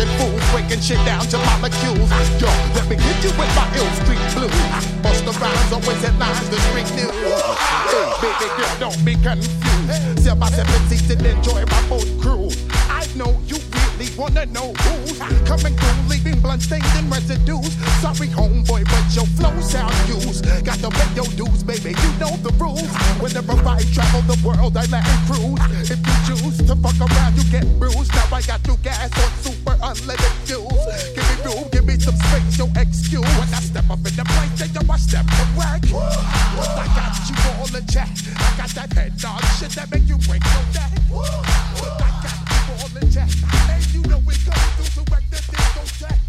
Acting breaking shit down to molecules. Yo, let me hit you with my ill street blues. Bust the rhymes, always headlines, the street news. Hey, baby girl, don't be confused. Sell my seven seats and enjoy my boat crew. I know you wanna know who's coming through, leaving blood stains and residues. Sorry, homeboy, but your flow sound used. Got to pay your dues, baby. You know the rules. Whenever I travel the world, I let cruise. If you choose to fuck around, you get bruised. Now I got new gas on super unleaded fuels. Give me room, give me some space, your excuse. When I step up in the place, then yo, I step correct. I got you all in check. I got that head dog shit that make you break your neck. I got you all in check. Know we come through to wreck the discotheque. But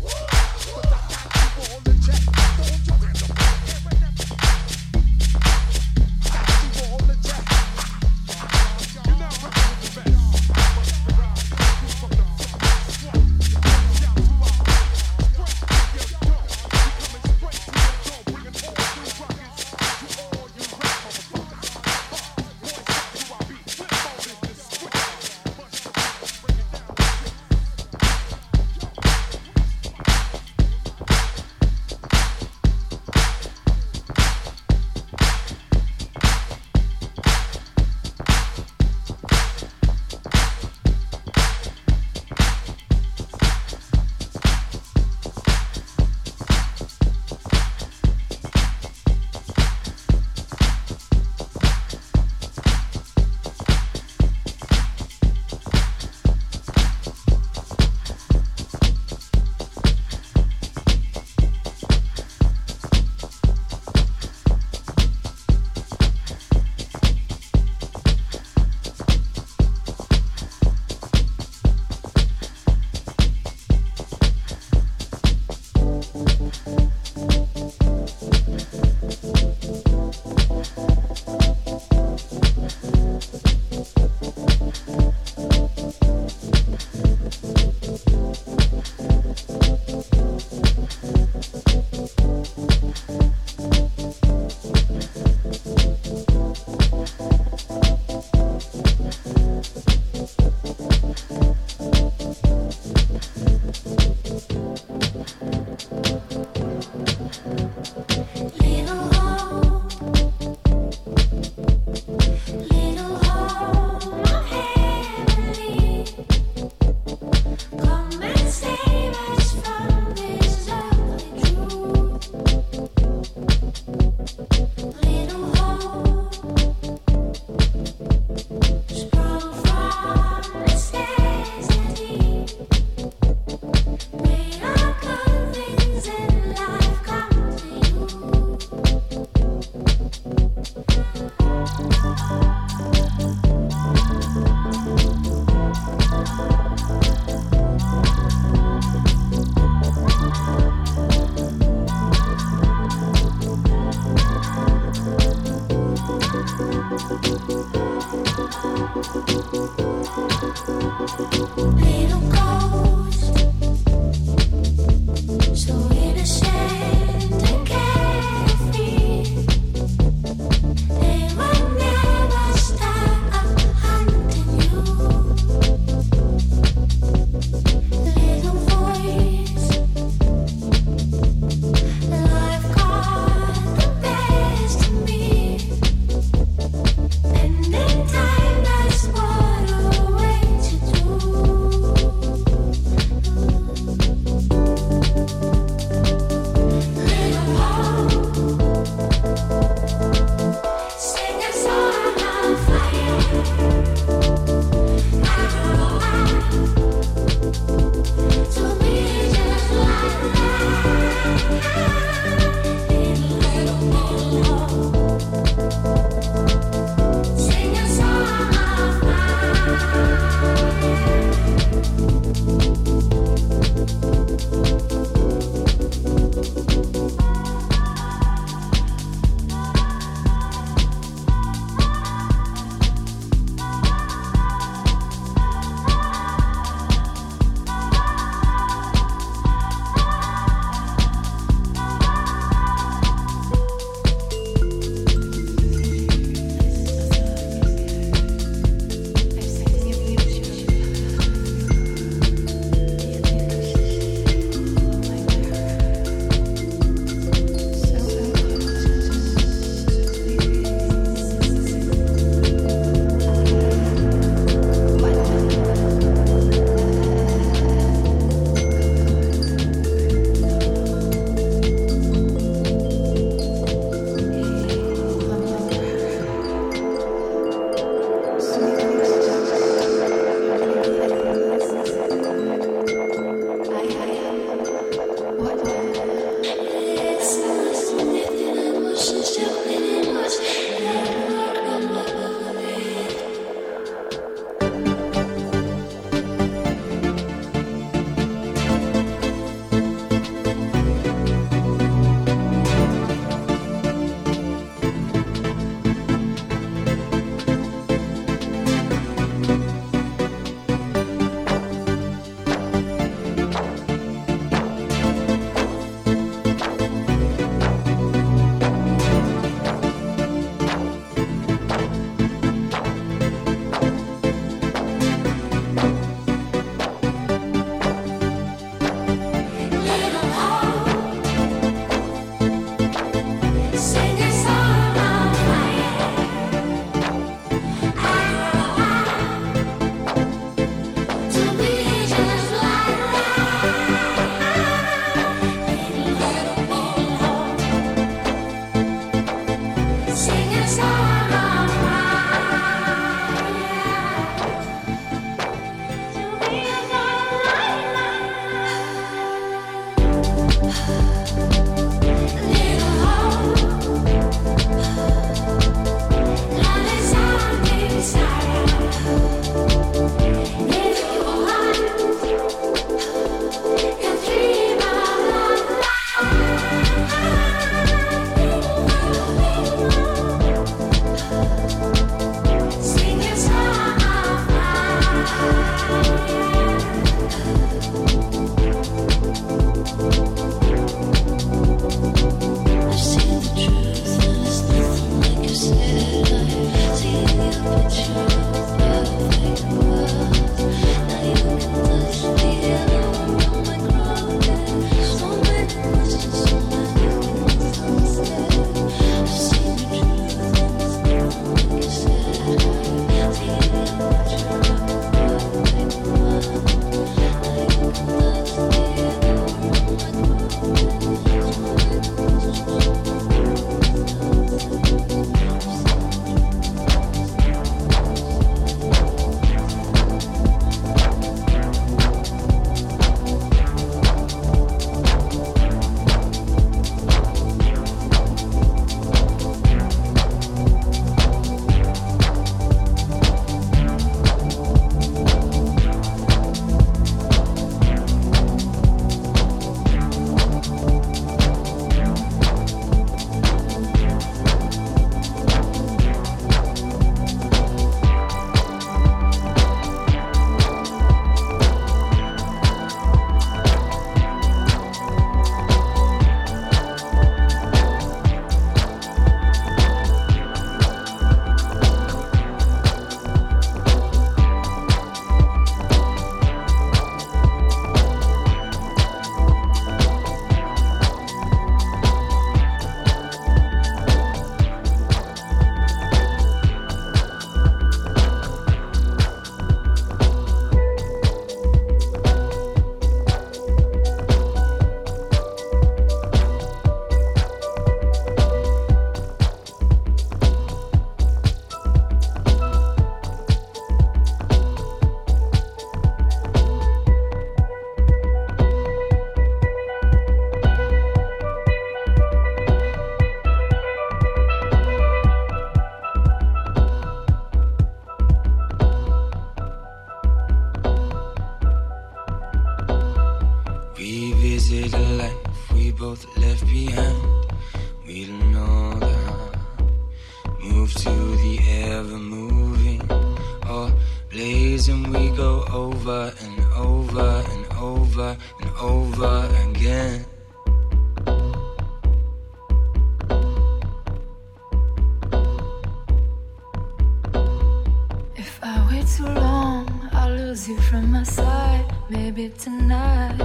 you from my side, maybe tonight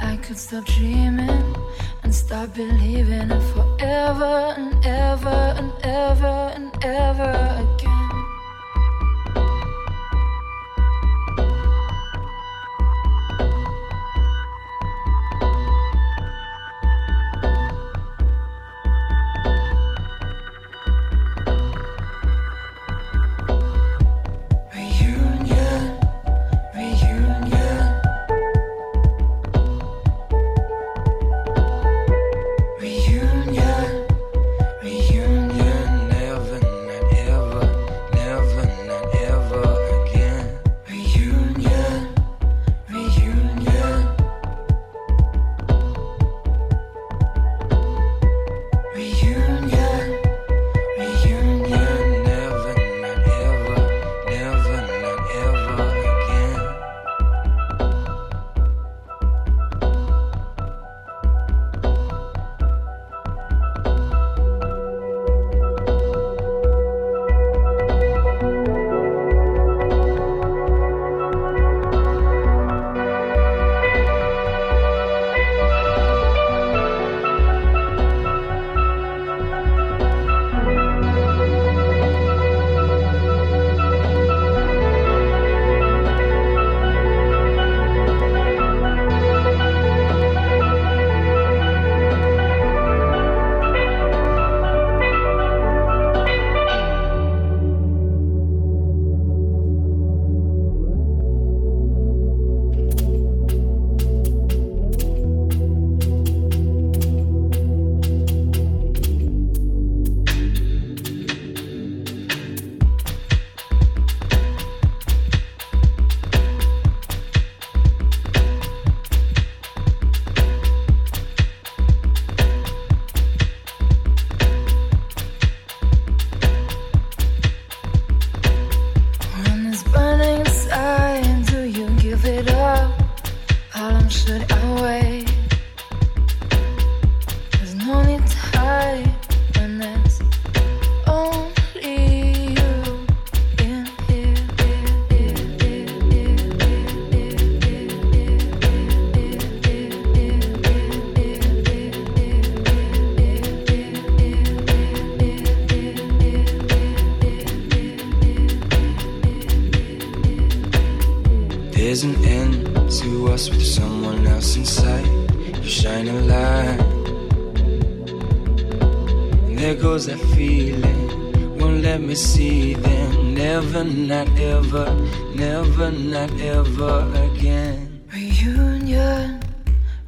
I could stop dreaming and start believing it forever and ever and ever and ever again.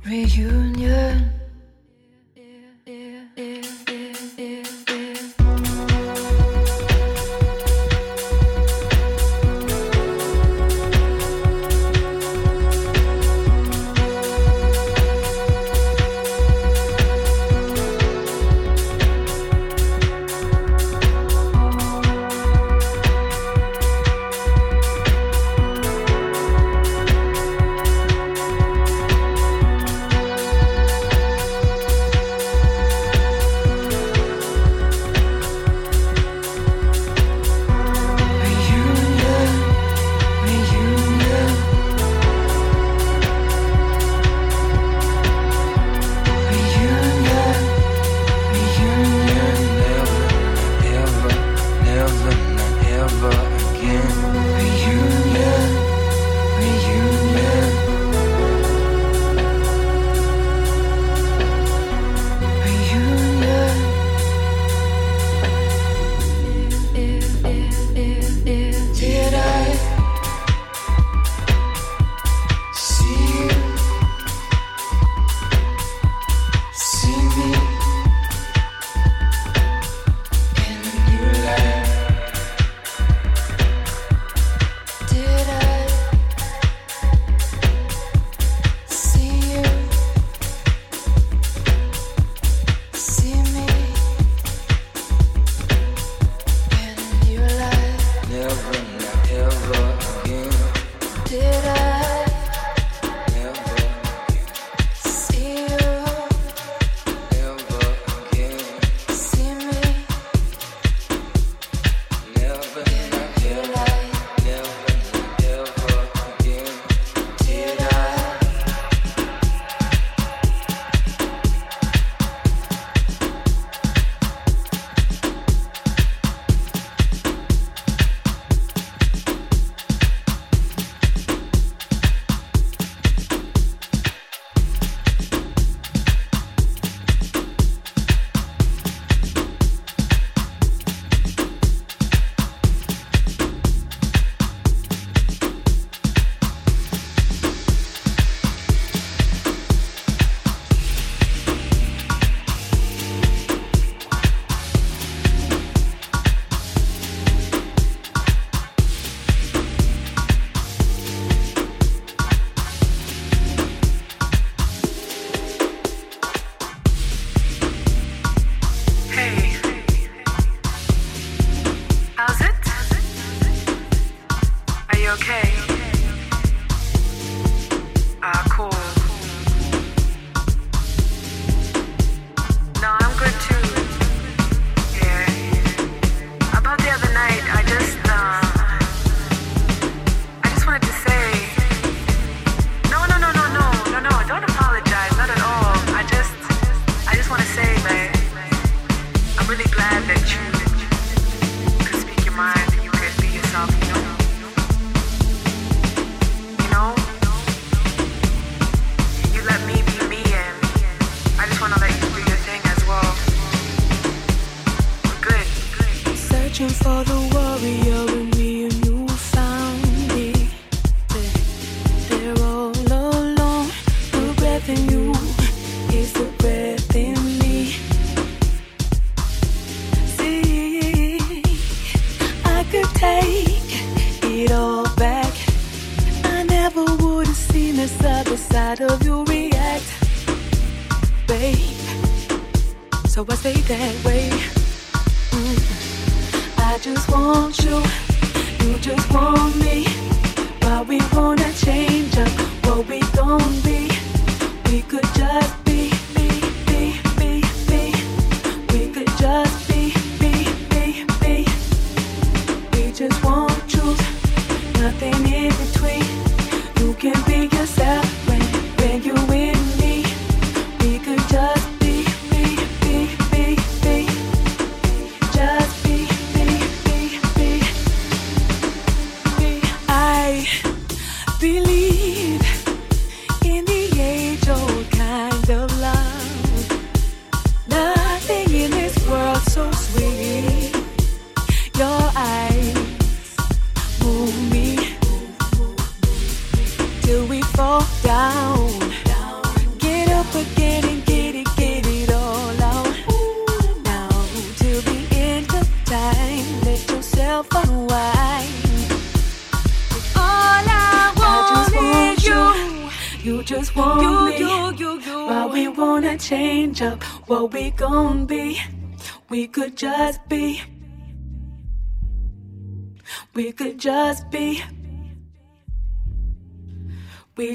Reunion.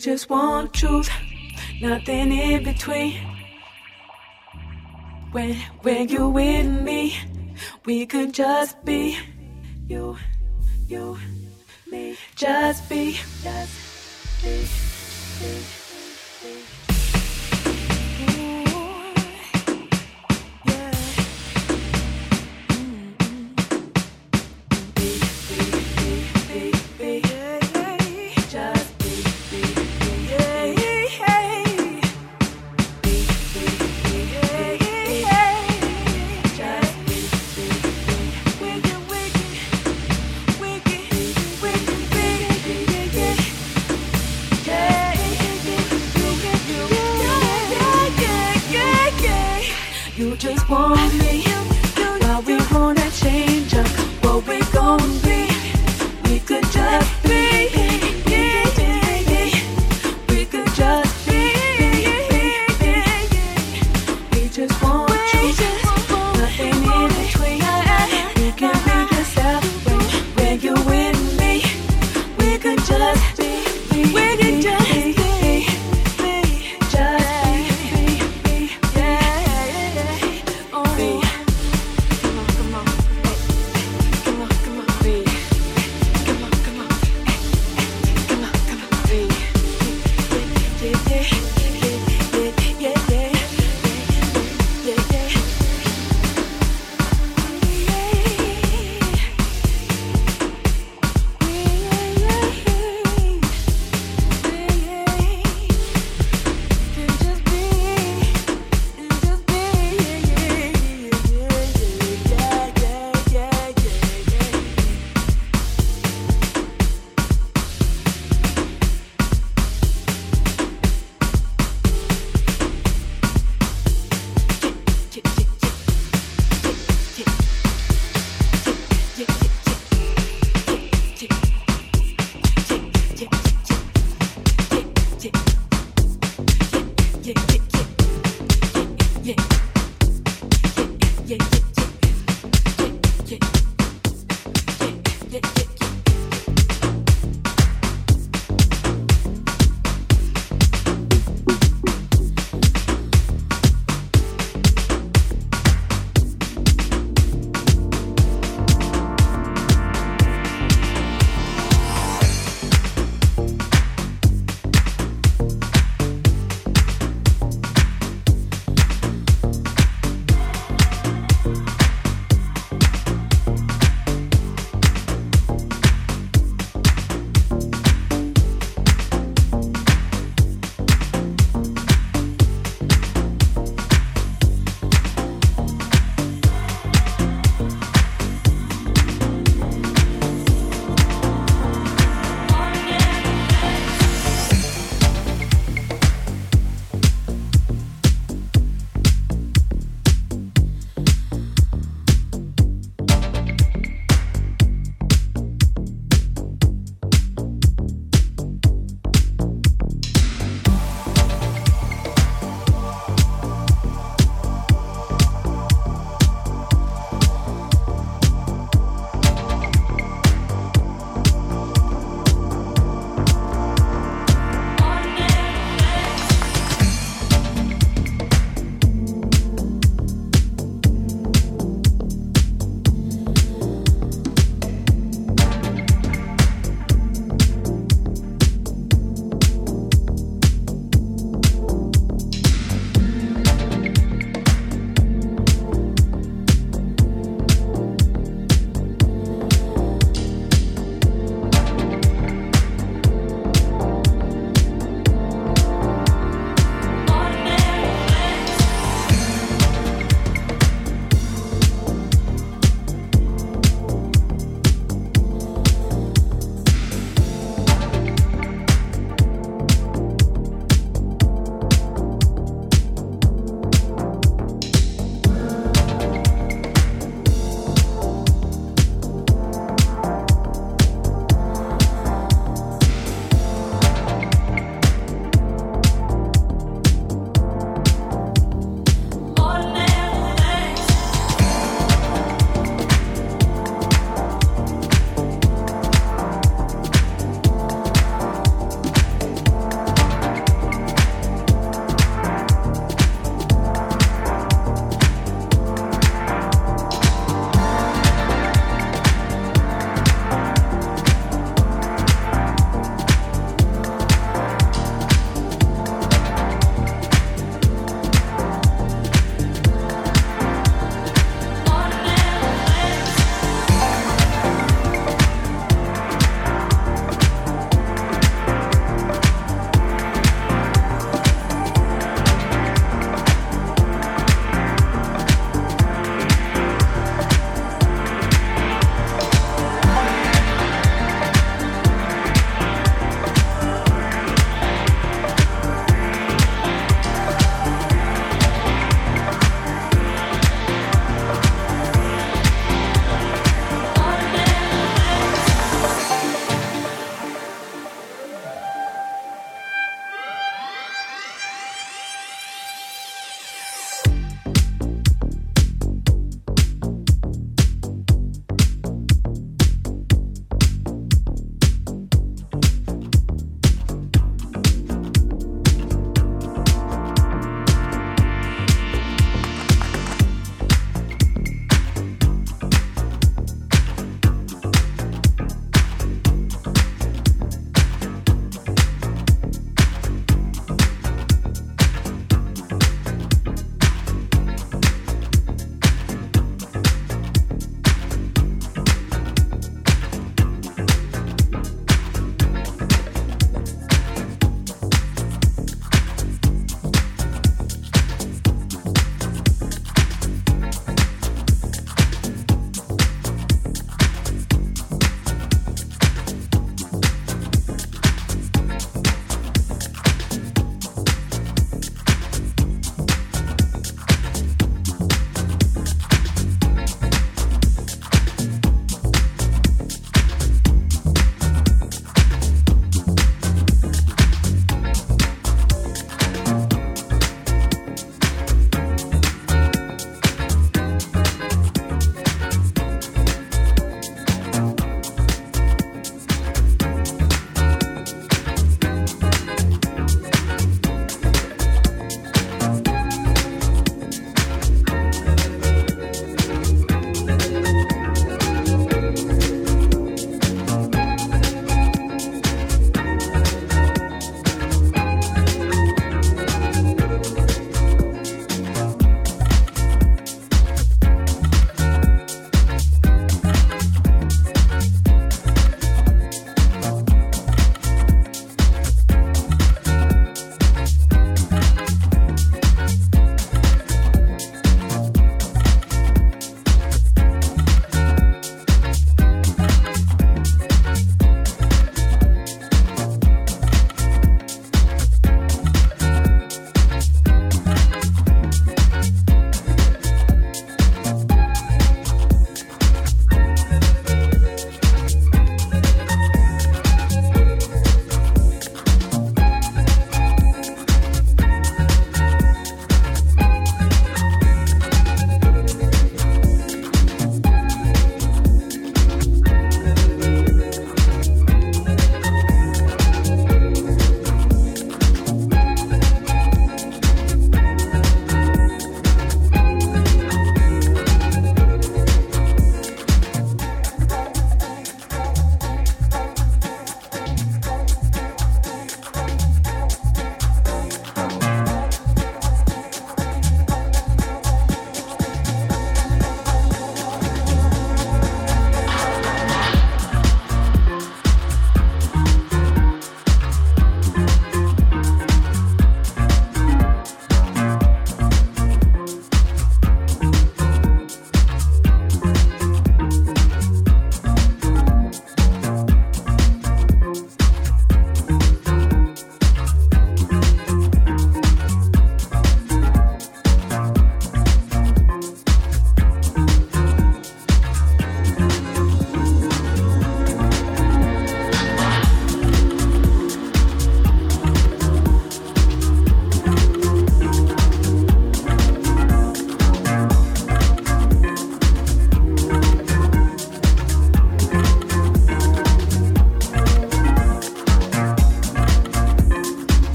Just want truth, nothing in between. When when you with me, we could just be you, you, me, just be, just be. be.